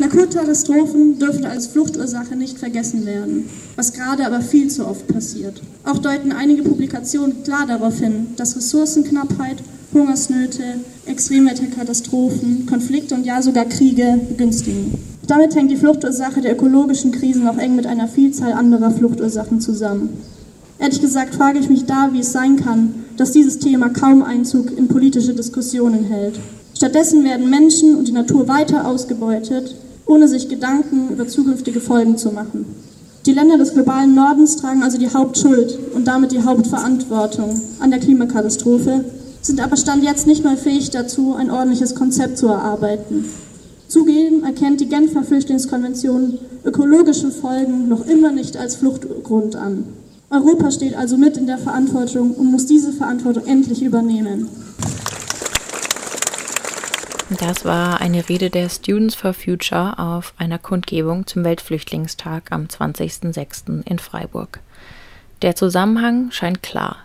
Naturkatastrophen dürfen als Fluchtursache nicht vergessen werden, was gerade aber viel zu oft passiert. Auch deuten einige Publikationen klar darauf hin, dass Ressourcenknappheit, Hungersnöte, Extremwetterkatastrophen, Konflikte und ja sogar Kriege begünstigen. Damit hängt die Fluchtursache der ökologischen Krisen auch eng mit einer Vielzahl anderer Fluchtursachen zusammen. Ehrlich gesagt frage ich mich da, wie es sein kann, dass dieses Thema kaum Einzug in politische Diskussionen hält. Stattdessen werden Menschen und die Natur weiter ausgebeutet, ohne sich Gedanken über zukünftige Folgen zu machen. Die Länder des globalen Nordens tragen also die Hauptschuld und damit die Hauptverantwortung an der Klimakatastrophe, sind aber Stand jetzt nicht mal fähig dazu, ein ordentliches Konzept zu erarbeiten. Zugegeben erkennt die Genfer Flüchtlingskonvention ökologische Folgen noch immer nicht als Fluchtgrund an. Europa steht also mit in der Verantwortung und muss diese Verantwortung endlich übernehmen. Das war eine Rede der Students for Future auf einer Kundgebung zum Weltflüchtlingstag am 20.06. in Freiburg. Der Zusammenhang scheint klar.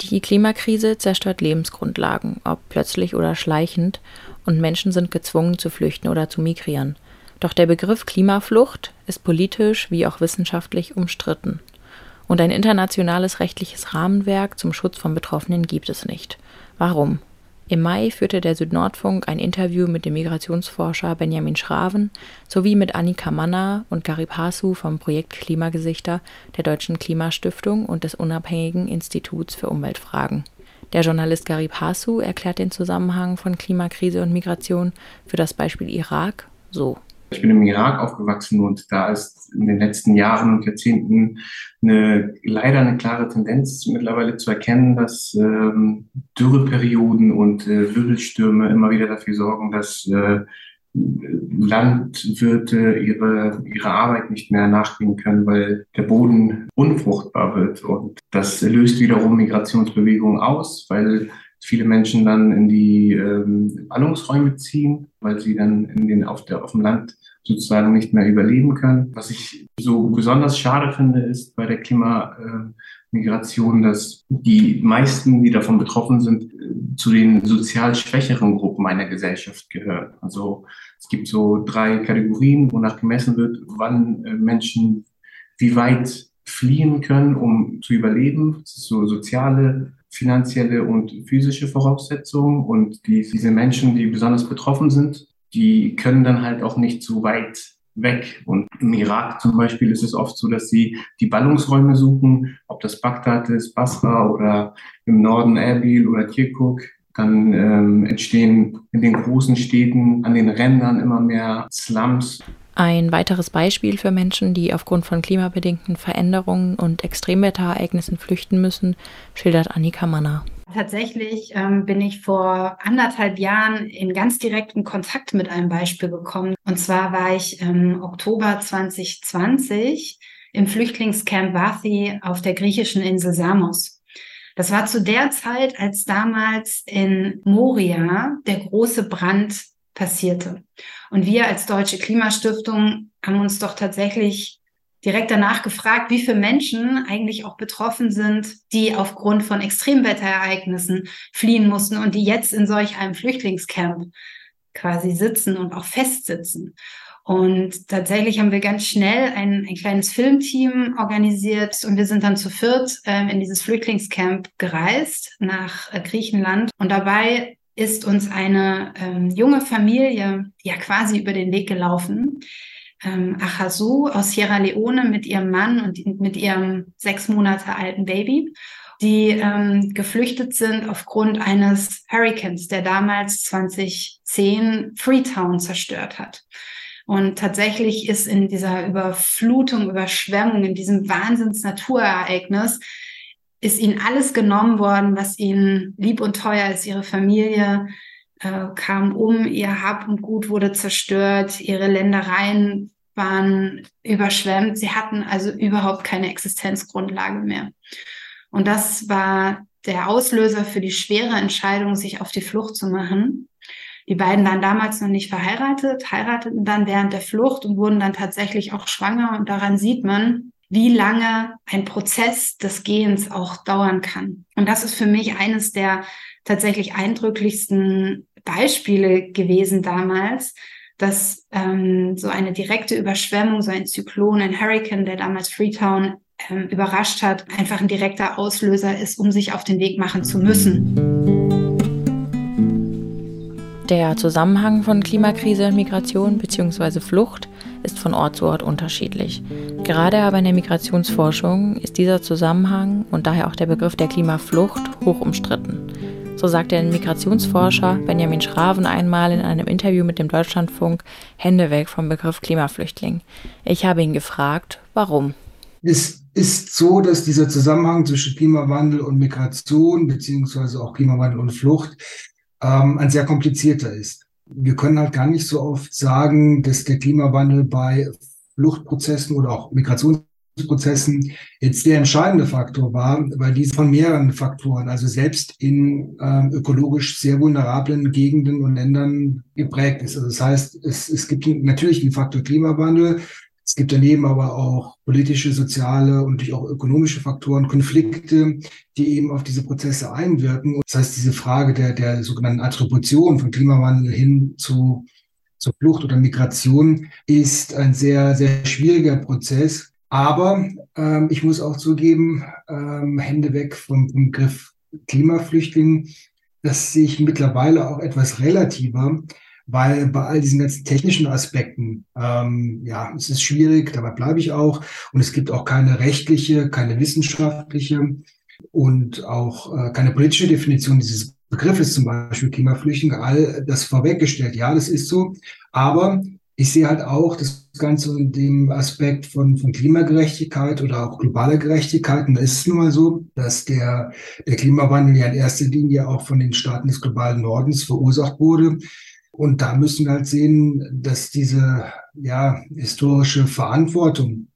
Die Klimakrise zerstört Lebensgrundlagen, ob plötzlich oder schleichend, und Menschen sind gezwungen zu flüchten oder zu migrieren. Doch der Begriff Klimaflucht ist politisch wie auch wissenschaftlich umstritten. Und ein internationales rechtliches Rahmenwerk zum Schutz von Betroffenen gibt es nicht. Warum? Im Mai führte der Südnordfunk ein Interview mit dem Migrationsforscher Benjamin Schraven sowie mit Annika Manner und Garib Hasu vom Projekt Klimagesichter der Deutschen Klimastiftung und des Unabhängigen Instituts für Umweltfragen. Der Journalist Garib Hasu erklärt den Zusammenhang von Klimakrise und Migration für das Beispiel Irak so. Ich bin im Irak aufgewachsen und da ist in den letzten Jahren und Jahrzehnten eine, leider eine klare Tendenz mittlerweile zu erkennen, dass ähm, Dürreperioden und äh, Wirbelstürme immer wieder dafür sorgen, dass äh, Landwirte ihre, ihre Arbeit nicht mehr nachgehen können, weil der Boden unfruchtbar wird. Und das löst wiederum Migrationsbewegungen aus, weil viele Menschen dann in die ähm, Ballungsräume ziehen, weil sie dann in den, auf, der, auf dem Land sozusagen nicht mehr überleben können. Was ich so besonders schade finde, ist bei der Klimamigration, dass die meisten, die davon betroffen sind, zu den sozial schwächeren Gruppen einer Gesellschaft gehören. Also es gibt so drei Kategorien, wonach gemessen wird, wann äh, Menschen wie weit fliehen können, um zu überleben. Das ist so soziale, finanzielle und physische Voraussetzungen. Und die, diese Menschen, die besonders betroffen sind, die können dann halt auch nicht so weit weg. Und im Irak zum Beispiel ist es oft so, dass sie die Ballungsräume suchen, ob das Bagdad ist, Basra oder im Norden Erbil oder Kirkuk. Dann ähm, entstehen in den großen Städten an den Rändern immer mehr Slums. Ein weiteres Beispiel für Menschen, die aufgrund von klimabedingten Veränderungen und Extremwetterereignissen flüchten müssen, schildert Annika Manner. Tatsächlich ähm, bin ich vor anderthalb Jahren in ganz direkten Kontakt mit einem Beispiel gekommen. Und zwar war ich im Oktober 2020 im Flüchtlingscamp Vathi auf der griechischen Insel Samos. Das war zu der Zeit, als damals in Moria der große Brand passierte. Und wir als Deutsche Klimastiftung haben uns doch tatsächlich direkt danach gefragt, wie viele Menschen eigentlich auch betroffen sind, die aufgrund von Extremwetterereignissen fliehen mussten und die jetzt in solch einem Flüchtlingscamp quasi sitzen und auch festsitzen. Und tatsächlich haben wir ganz schnell ein, ein kleines Filmteam organisiert und wir sind dann zu viert äh, in dieses Flüchtlingscamp gereist nach äh, Griechenland. Und dabei ist uns eine ähm, junge Familie ja quasi über den Weg gelaufen, ähm, Achazu aus Sierra Leone mit ihrem Mann und mit ihrem sechs Monate alten Baby, die ähm, geflüchtet sind aufgrund eines Hurricanes, der damals 2010 Freetown zerstört hat. Und tatsächlich ist in dieser Überflutung, Überschwemmung, in diesem Wahnsinns-Naturereignis, ist ihnen alles genommen worden, was ihnen lieb und teuer ist. Ihre Familie äh, kam um, ihr Hab und Gut wurde zerstört, ihre Ländereien waren überschwemmt. Sie hatten also überhaupt keine Existenzgrundlage mehr. Und das war der Auslöser für die schwere Entscheidung, sich auf die Flucht zu machen. Die beiden waren damals noch nicht verheiratet, heirateten dann während der Flucht und wurden dann tatsächlich auch schwanger. Und daran sieht man, wie lange ein Prozess des Gehens auch dauern kann. Und das ist für mich eines der tatsächlich eindrücklichsten Beispiele gewesen damals, dass ähm, so eine direkte Überschwemmung, so ein Zyklon, ein Hurricane, der damals Freetown ähm, überrascht hat, einfach ein direkter Auslöser ist, um sich auf den Weg machen zu müssen. Der Zusammenhang von Klimakrise und Migration bzw. Flucht ist von Ort zu Ort unterschiedlich. Gerade aber in der Migrationsforschung ist dieser Zusammenhang und daher auch der Begriff der Klimaflucht hoch umstritten. So sagte der Migrationsforscher Benjamin Schraven einmal in einem Interview mit dem Deutschlandfunk Hände weg vom Begriff Klimaflüchtling. Ich habe ihn gefragt, warum. Es ist so, dass dieser Zusammenhang zwischen Klimawandel und Migration beziehungsweise auch Klimawandel und Flucht ähm, ein sehr komplizierter ist. Wir können halt gar nicht so oft sagen, dass der Klimawandel bei Fluchtprozessen oder auch Migrations Prozessen jetzt der entscheidende Faktor war, weil dies von mehreren Faktoren, also selbst in äh, ökologisch sehr vulnerablen Gegenden und Ländern geprägt ist. Also das heißt, es, es gibt natürlich den Faktor Klimawandel, es gibt daneben aber auch politische, soziale und natürlich auch ökonomische Faktoren, Konflikte, die eben auf diese Prozesse einwirken. Das heißt, diese Frage der, der sogenannten Attribution von Klimawandel hin zu, zur Flucht oder Migration ist ein sehr, sehr schwieriger Prozess aber ähm, ich muss auch zugeben, ähm, Hände weg vom, Begriff Klimaflüchtling, das sehe ich mittlerweile auch etwas relativer, weil bei all diesen ganzen technischen Aspekten, ähm, ja, es ist schwierig, dabei bleibe ich auch. Und es gibt auch keine rechtliche, keine wissenschaftliche und auch äh, keine politische Definition dieses Begriffes, zum Beispiel Klimaflüchtling, all das vorweggestellt. Ja, das ist so. Aber ich sehe halt auch das Ganze in dem Aspekt von, von Klimagerechtigkeit oder auch globaler Gerechtigkeit. Und da ist es nun mal so, dass der, der Klimawandel ja in erster Linie auch von den Staaten des globalen Nordens verursacht wurde. Und da müssen wir halt sehen, dass diese ja, historische Verantwortung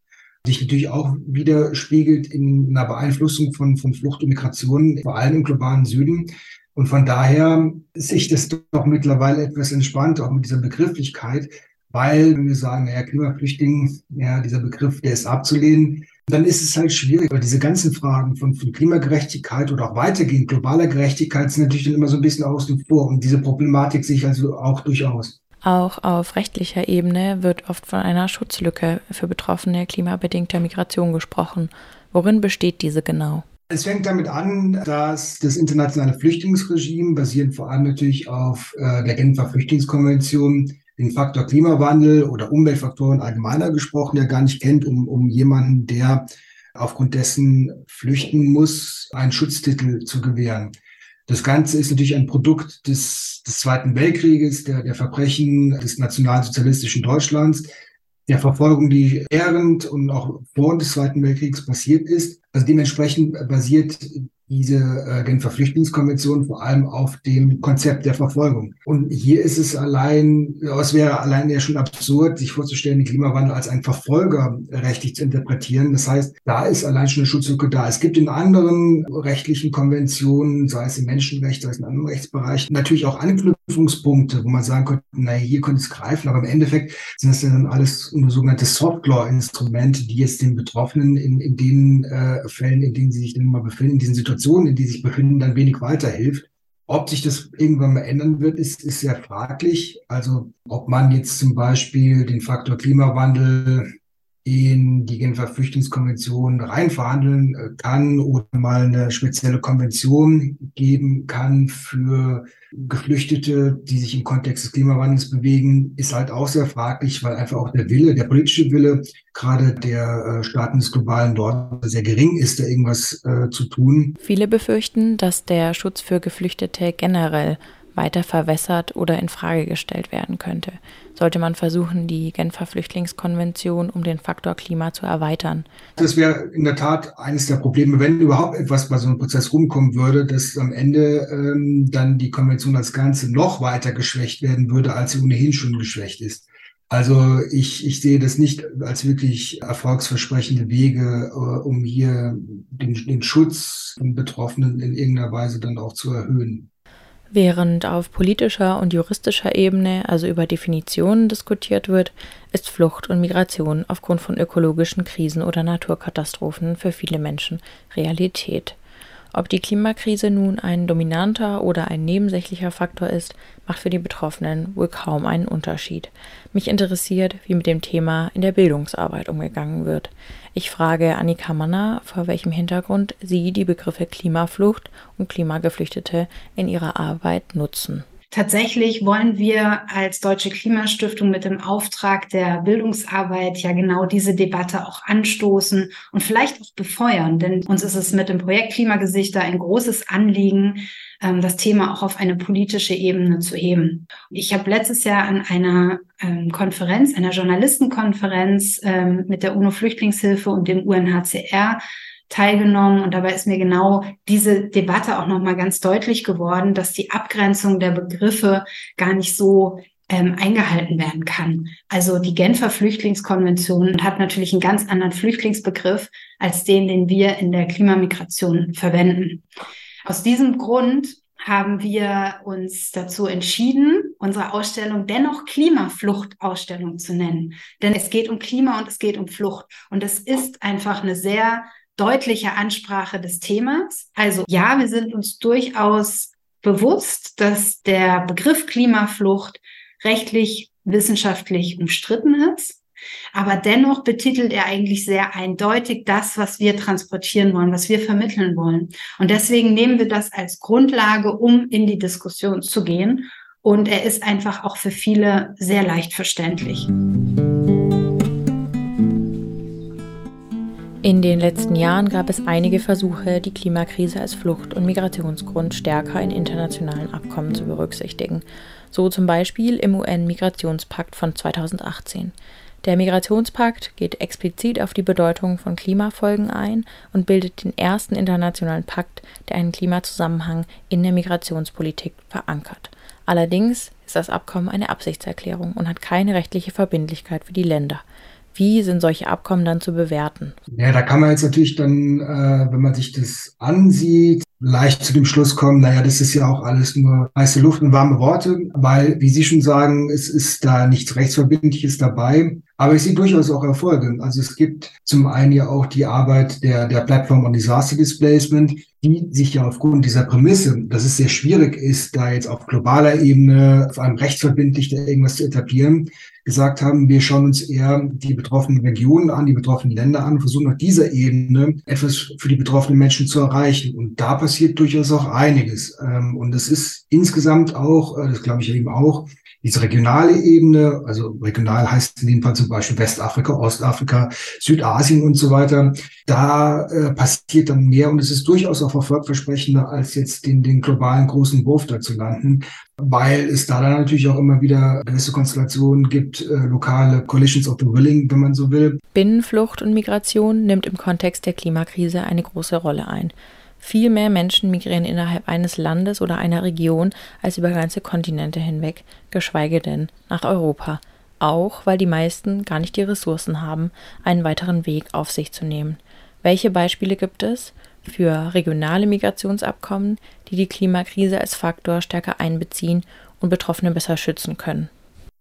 sich natürlich auch widerspiegelt in einer Beeinflussung von, von Flucht und Migration, vor allem im globalen Süden. Und von daher sehe ich das doch mittlerweile etwas entspannt, auch mit dieser Begrifflichkeit, weil wenn wir sagen, ja, Klimaflüchtling, ja, dieser Begriff, der ist abzulehnen, dann ist es halt schwierig, weil diese ganzen Fragen von, von Klimagerechtigkeit oder auch weitergehend globaler Gerechtigkeit sind natürlich dann immer so ein bisschen außen vor und diese Problematik sehe ich also auch durchaus. Auch auf rechtlicher Ebene wird oft von einer Schutzlücke für Betroffene klimabedingter Migration gesprochen. Worin besteht diese genau? Es fängt damit an, dass das internationale Flüchtlingsregime, basierend vor allem natürlich auf äh, der Genfer Flüchtlingskonvention, den Faktor Klimawandel oder Umweltfaktoren allgemeiner gesprochen ja gar nicht kennt, um, um jemanden, der aufgrund dessen flüchten muss, einen Schutztitel zu gewähren. Das Ganze ist natürlich ein Produkt des, des Zweiten Weltkrieges, der, der Verbrechen des nationalsozialistischen Deutschlands, der Verfolgung, die während und auch vor des Zweiten Weltkriegs passiert ist. Also dementsprechend basiert diese äh, Genfer Flüchtlingskonvention vor allem auf dem Konzept der Verfolgung. Und hier ist es allein, es wäre allein ja schon absurd, sich vorzustellen, den Klimawandel als ein Verfolger rechtlich zu interpretieren. Das heißt, da ist allein schon eine Schutzlücke da. Es gibt in anderen rechtlichen Konventionen, sei es im Menschenrecht, sei es in anderen Rechtsbereichen, natürlich auch Anknüpfungspunkte, wo man sagen könnte, naja, hier könnte es greifen, aber im Endeffekt sind das dann alles sogenannte Soft-Law-Instrumente, die jetzt den Betroffenen in, in den äh, Fällen, in denen sie sich dann mal befinden, in diesen Situationen in die sich befinden, dann wenig weiterhilft. Ob sich das irgendwann mal ändern wird, ist, ist sehr fraglich. Also ob man jetzt zum Beispiel den Faktor Klimawandel in die Genfer Flüchtlingskonvention reinverhandeln äh, kann oder mal eine spezielle Konvention geben kann für Geflüchtete, die sich im Kontext des Klimawandels bewegen, ist halt auch sehr fraglich, weil einfach auch der Wille, der politische Wille gerade der äh, Staaten des globalen Nordens sehr gering ist, da irgendwas äh, zu tun. Viele befürchten, dass der Schutz für Geflüchtete generell weiter verwässert oder in Frage gestellt werden könnte, sollte man versuchen, die Genfer Flüchtlingskonvention um den Faktor Klima zu erweitern. Das wäre in der Tat eines der Probleme, wenn überhaupt etwas bei so einem Prozess rumkommen würde, dass am Ende ähm, dann die Konvention als Ganze noch weiter geschwächt werden würde, als sie ohnehin schon geschwächt ist. Also ich, ich sehe das nicht als wirklich erfolgsversprechende Wege, äh, um hier den, den Schutz von Betroffenen in irgendeiner Weise dann auch zu erhöhen. Während auf politischer und juristischer Ebene also über Definitionen diskutiert wird, ist Flucht und Migration aufgrund von ökologischen Krisen oder Naturkatastrophen für viele Menschen Realität. Ob die Klimakrise nun ein dominanter oder ein nebensächlicher Faktor ist, macht für die Betroffenen wohl kaum einen Unterschied. Mich interessiert, wie mit dem Thema in der Bildungsarbeit umgegangen wird. Ich frage Annika Manner, vor welchem Hintergrund sie die Begriffe Klimaflucht und Klimageflüchtete in ihrer Arbeit nutzen. Tatsächlich wollen wir als Deutsche Klimastiftung mit dem Auftrag der Bildungsarbeit ja genau diese Debatte auch anstoßen und vielleicht auch befeuern. Denn uns ist es mit dem Projekt Klimagesichter ein großes Anliegen, ähm, das Thema auch auf eine politische Ebene zu heben. Ich habe letztes Jahr an einer ähm, Konferenz, einer Journalistenkonferenz ähm, mit der UNO-Flüchtlingshilfe und dem UNHCR teilgenommen und dabei ist mir genau diese Debatte auch nochmal ganz deutlich geworden, dass die Abgrenzung der Begriffe gar nicht so ähm, eingehalten werden kann. Also die Genfer Flüchtlingskonvention hat natürlich einen ganz anderen Flüchtlingsbegriff als den, den wir in der Klimamigration verwenden. Aus diesem Grund haben wir uns dazu entschieden, unsere Ausstellung dennoch Klimafluchtausstellung zu nennen. Denn es geht um Klima und es geht um Flucht. Und es ist einfach eine sehr deutliche Ansprache des Themas. Also ja, wir sind uns durchaus bewusst, dass der Begriff Klimaflucht rechtlich, wissenschaftlich umstritten ist. Aber dennoch betitelt er eigentlich sehr eindeutig das, was wir transportieren wollen, was wir vermitteln wollen. Und deswegen nehmen wir das als Grundlage, um in die Diskussion zu gehen. Und er ist einfach auch für viele sehr leicht verständlich. In den letzten Jahren gab es einige Versuche, die Klimakrise als Flucht- und Migrationsgrund stärker in internationalen Abkommen zu berücksichtigen, so zum Beispiel im UN-Migrationspakt von 2018. Der Migrationspakt geht explizit auf die Bedeutung von Klimafolgen ein und bildet den ersten internationalen Pakt, der einen Klimazusammenhang in der Migrationspolitik verankert. Allerdings ist das Abkommen eine Absichtserklärung und hat keine rechtliche Verbindlichkeit für die Länder. Wie sind solche Abkommen dann zu bewerten? Ja, da kann man jetzt natürlich dann, äh, wenn man sich das ansieht, leicht zu dem Schluss kommen, naja, das ist ja auch alles nur heiße Luft und warme Worte, weil, wie Sie schon sagen, es ist da nichts Rechtsverbindliches dabei. Aber ich sehe durchaus auch Erfolge. Also es gibt zum einen ja auch die Arbeit der, der Plattform on Disaster Displacement, die sich ja aufgrund dieser Prämisse, dass es sehr schwierig ist, da jetzt auf globaler Ebene, vor allem rechtsverbindlich da irgendwas zu etablieren, gesagt haben, wir schauen uns eher die betroffenen Regionen an, die betroffenen Länder an, versuchen auf dieser Ebene etwas für die betroffenen Menschen zu erreichen. Und da passiert durchaus auch einiges. Ähm, und das ist insgesamt auch, äh, das glaube ich eben auch, diese regionale Ebene, also regional heißt in dem Fall zum Beispiel Westafrika, Ostafrika, Südasien und so weiter, da äh, passiert dann mehr und es ist durchaus auch erfolgversprechender, als jetzt den, den globalen großen Wurf da zu landen, weil es da dann natürlich auch immer wieder gewisse Konstellationen gibt, äh, lokale Coalitions of the Willing, wenn man so will. Binnenflucht und Migration nimmt im Kontext der Klimakrise eine große Rolle ein. Viel mehr Menschen migrieren innerhalb eines Landes oder einer Region als über ganze Kontinente hinweg, geschweige denn nach Europa. Auch weil die meisten gar nicht die Ressourcen haben, einen weiteren Weg auf sich zu nehmen. Welche Beispiele gibt es für regionale Migrationsabkommen, die die Klimakrise als Faktor stärker einbeziehen und Betroffene besser schützen können?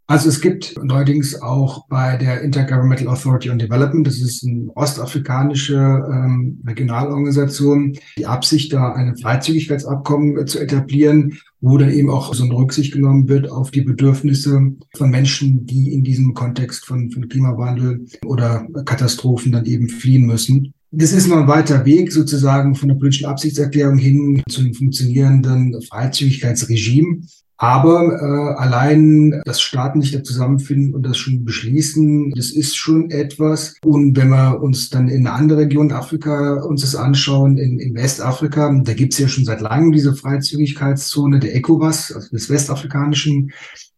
Also es gibt neuerdings auch bei der Intergovernmental Authority on Development, das ist eine ostafrikanische ähm, Regionalorganisation, die Absicht, da ein Freizügigkeitsabkommen äh, zu etablieren, wo dann eben auch so eine Rücksicht genommen wird auf die Bedürfnisse von Menschen, die in diesem Kontext von, von Klimawandel oder Katastrophen dann eben fliehen müssen. Das ist noch ein weiter Weg sozusagen von der politischen Absichtserklärung hin zu einem funktionierenden Freizügigkeitsregime. Aber äh, allein das Staaten sich da zusammenfinden und das schon beschließen, das ist schon etwas. Und wenn wir uns dann in eine andere Region Afrika uns das anschauen, in, in Westafrika, da gibt es ja schon seit langem diese Freizügigkeitszone der ECOWAS, also des westafrikanischen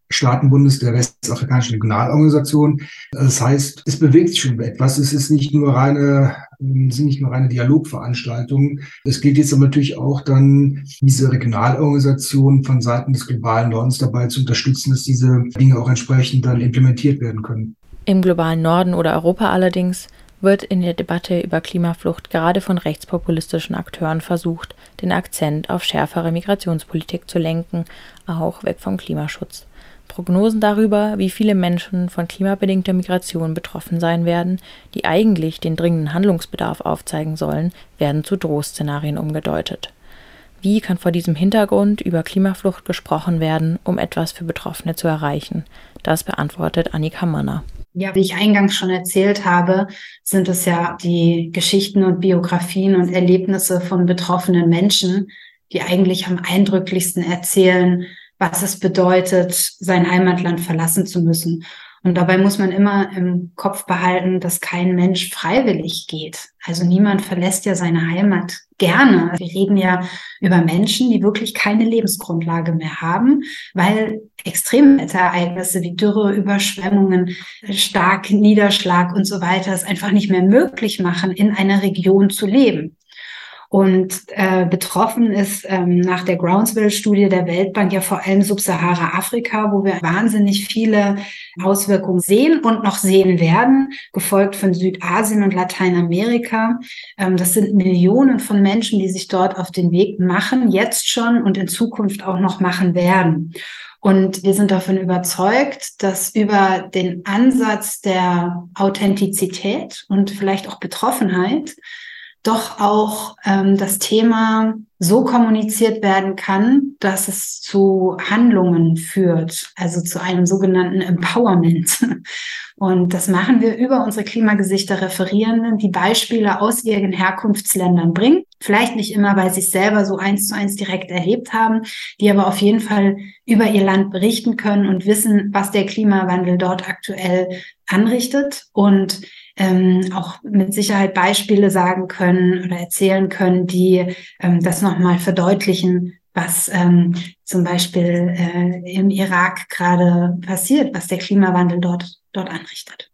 Staatenbundes der Westafrikanischen Regionalorganisation. Das heißt, es bewegt sich schon etwas. Es ist nicht nur reine, sind nicht nur reine Dialogveranstaltungen. Es gilt jetzt aber natürlich auch dann, diese Regionalorganisation von Seiten des globalen Nordens dabei zu unterstützen, dass diese Dinge auch entsprechend dann implementiert werden können. Im globalen Norden oder Europa allerdings wird in der Debatte über Klimaflucht gerade von rechtspopulistischen Akteuren versucht, den Akzent auf schärfere Migrationspolitik zu lenken, auch weg vom Klimaschutz. Prognosen darüber, wie viele Menschen von klimabedingter Migration betroffen sein werden, die eigentlich den dringenden Handlungsbedarf aufzeigen sollen, werden zu Drohszenarien umgedeutet. Wie kann vor diesem Hintergrund über Klimaflucht gesprochen werden, um etwas für Betroffene zu erreichen? Das beantwortet Annika Manner. Ja, wie ich eingangs schon erzählt habe, sind es ja die Geschichten und Biografien und Erlebnisse von betroffenen Menschen, die eigentlich am eindrücklichsten erzählen, was es bedeutet, sein Heimatland verlassen zu müssen. Und dabei muss man immer im Kopf behalten, dass kein Mensch freiwillig geht. Also niemand verlässt ja seine Heimat gerne. Wir reden ja über Menschen, die wirklich keine Lebensgrundlage mehr haben, weil Extremwetterereignisse wie Dürre, Überschwemmungen, stark Niederschlag und so weiter es einfach nicht mehr möglich machen, in einer Region zu leben. Und äh, betroffen ist ähm, nach der Groundswell-Studie der Weltbank ja vor allem Subsahara-Afrika, wo wir wahnsinnig viele Auswirkungen sehen und noch sehen werden, gefolgt von Südasien und Lateinamerika. Ähm, das sind Millionen von Menschen, die sich dort auf den Weg machen, jetzt schon und in Zukunft auch noch machen werden. Und wir sind davon überzeugt, dass über den Ansatz der Authentizität und vielleicht auch Betroffenheit doch auch ähm, das Thema so kommuniziert werden kann, dass es zu Handlungen führt, also zu einem sogenannten Empowerment. Und das machen wir über unsere Klimagesichter Referierenden, die Beispiele aus ihren Herkunftsländern bringen. Vielleicht nicht immer, weil sie es selber so eins zu eins direkt erlebt haben, die aber auf jeden Fall über ihr Land berichten können und wissen, was der Klimawandel dort aktuell anrichtet und ähm, auch mit Sicherheit Beispiele sagen können oder erzählen können, die ähm, das nochmal verdeutlichen, was ähm, zum Beispiel äh, im Irak gerade passiert, was der Klimawandel dort, dort anrichtet.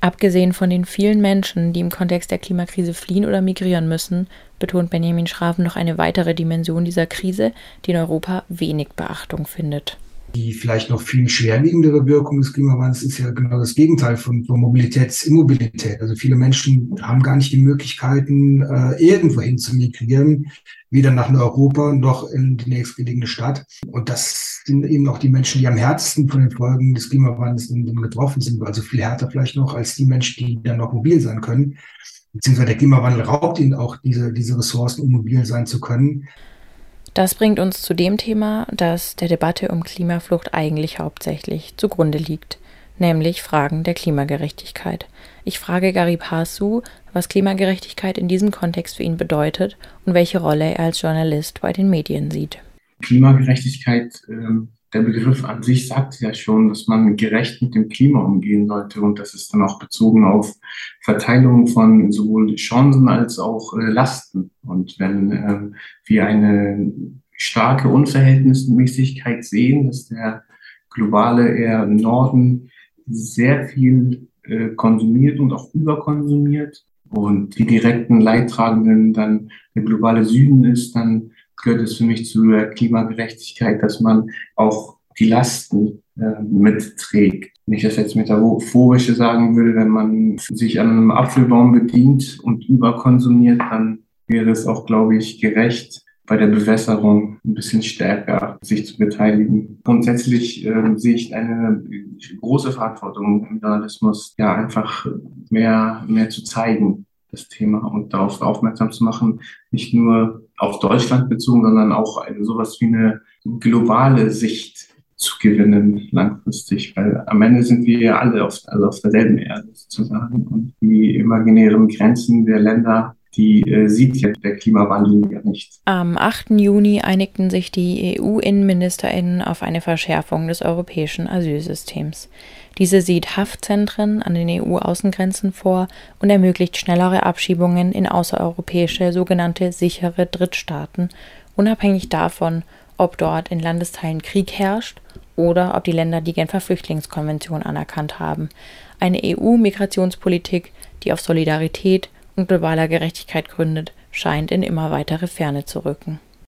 Abgesehen von den vielen Menschen, die im Kontext der Klimakrise fliehen oder migrieren müssen, betont Benjamin Schraven noch eine weitere Dimension dieser Krise, die in Europa wenig Beachtung findet. Die vielleicht noch viel schwerwiegendere Wirkung des Klimawandels ist ja genau das Gegenteil von, von Mobilitätsimmobilität. Also viele Menschen haben gar nicht die Möglichkeiten, äh, irgendwohin zu migrieren, weder nach Europa noch in die nächstgelegene Stadt. Und das sind eben auch die Menschen, die am härtesten von den Folgen des Klimawandels getroffen sind, also viel härter vielleicht noch als die Menschen, die dann noch mobil sein können. Beziehungsweise der Klimawandel raubt ihnen auch diese, diese Ressourcen, um mobil sein zu können. Das bringt uns zu dem Thema, das der Debatte um Klimaflucht eigentlich hauptsächlich zugrunde liegt, nämlich Fragen der Klimagerechtigkeit. Ich frage Gary Pasu, was Klimagerechtigkeit in diesem Kontext für ihn bedeutet und welche Rolle er als Journalist bei den Medien sieht. Klimagerechtigkeit ähm, der Begriff an sich sagt ja schon, dass man gerecht mit dem Klima umgehen sollte und das ist dann auch bezogen auf Verteilung von sowohl Chancen als auch äh, Lasten. Und wenn äh, wir eine starke Unverhältnismäßigkeit sehen, dass der globale eher Norden sehr viel äh, konsumiert und auch überkonsumiert und die direkten Leidtragenden dann der globale Süden ist, dann gehört es für mich zur Klimagerechtigkeit, dass man auch die Lasten äh, mitträgt. Nicht das jetzt metaphorische sagen würde, wenn man sich an einem Apfelbaum bedient und überkonsumiert, dann wäre es auch, glaube ich, gerecht, bei der Bewässerung ein bisschen stärker sich zu beteiligen. Grundsätzlich äh, sehe ich eine große Verantwortung im Journalismus, ja einfach mehr, mehr zu zeigen, das Thema und darauf aufmerksam zu machen, nicht nur auf Deutschland bezogen, sondern auch eine, sowas wie eine globale Sicht zu gewinnen langfristig, weil am Ende sind wir ja alle auf, also auf derselben Erde sozusagen und die imaginären Grenzen der Länder die äh, sieht ja der Klimawandel ja nicht. Am 8. Juni einigten sich die EU-Innenministerinnen auf eine Verschärfung des europäischen Asylsystems. Diese sieht Haftzentren an den EU-Außengrenzen vor und ermöglicht schnellere Abschiebungen in außereuropäische sogenannte sichere Drittstaaten, unabhängig davon, ob dort in Landesteilen Krieg herrscht oder ob die Länder die Genfer Flüchtlingskonvention anerkannt haben. Eine EU-Migrationspolitik, die auf Solidarität und globaler Gerechtigkeit gründet, scheint in immer weitere Ferne zu rücken.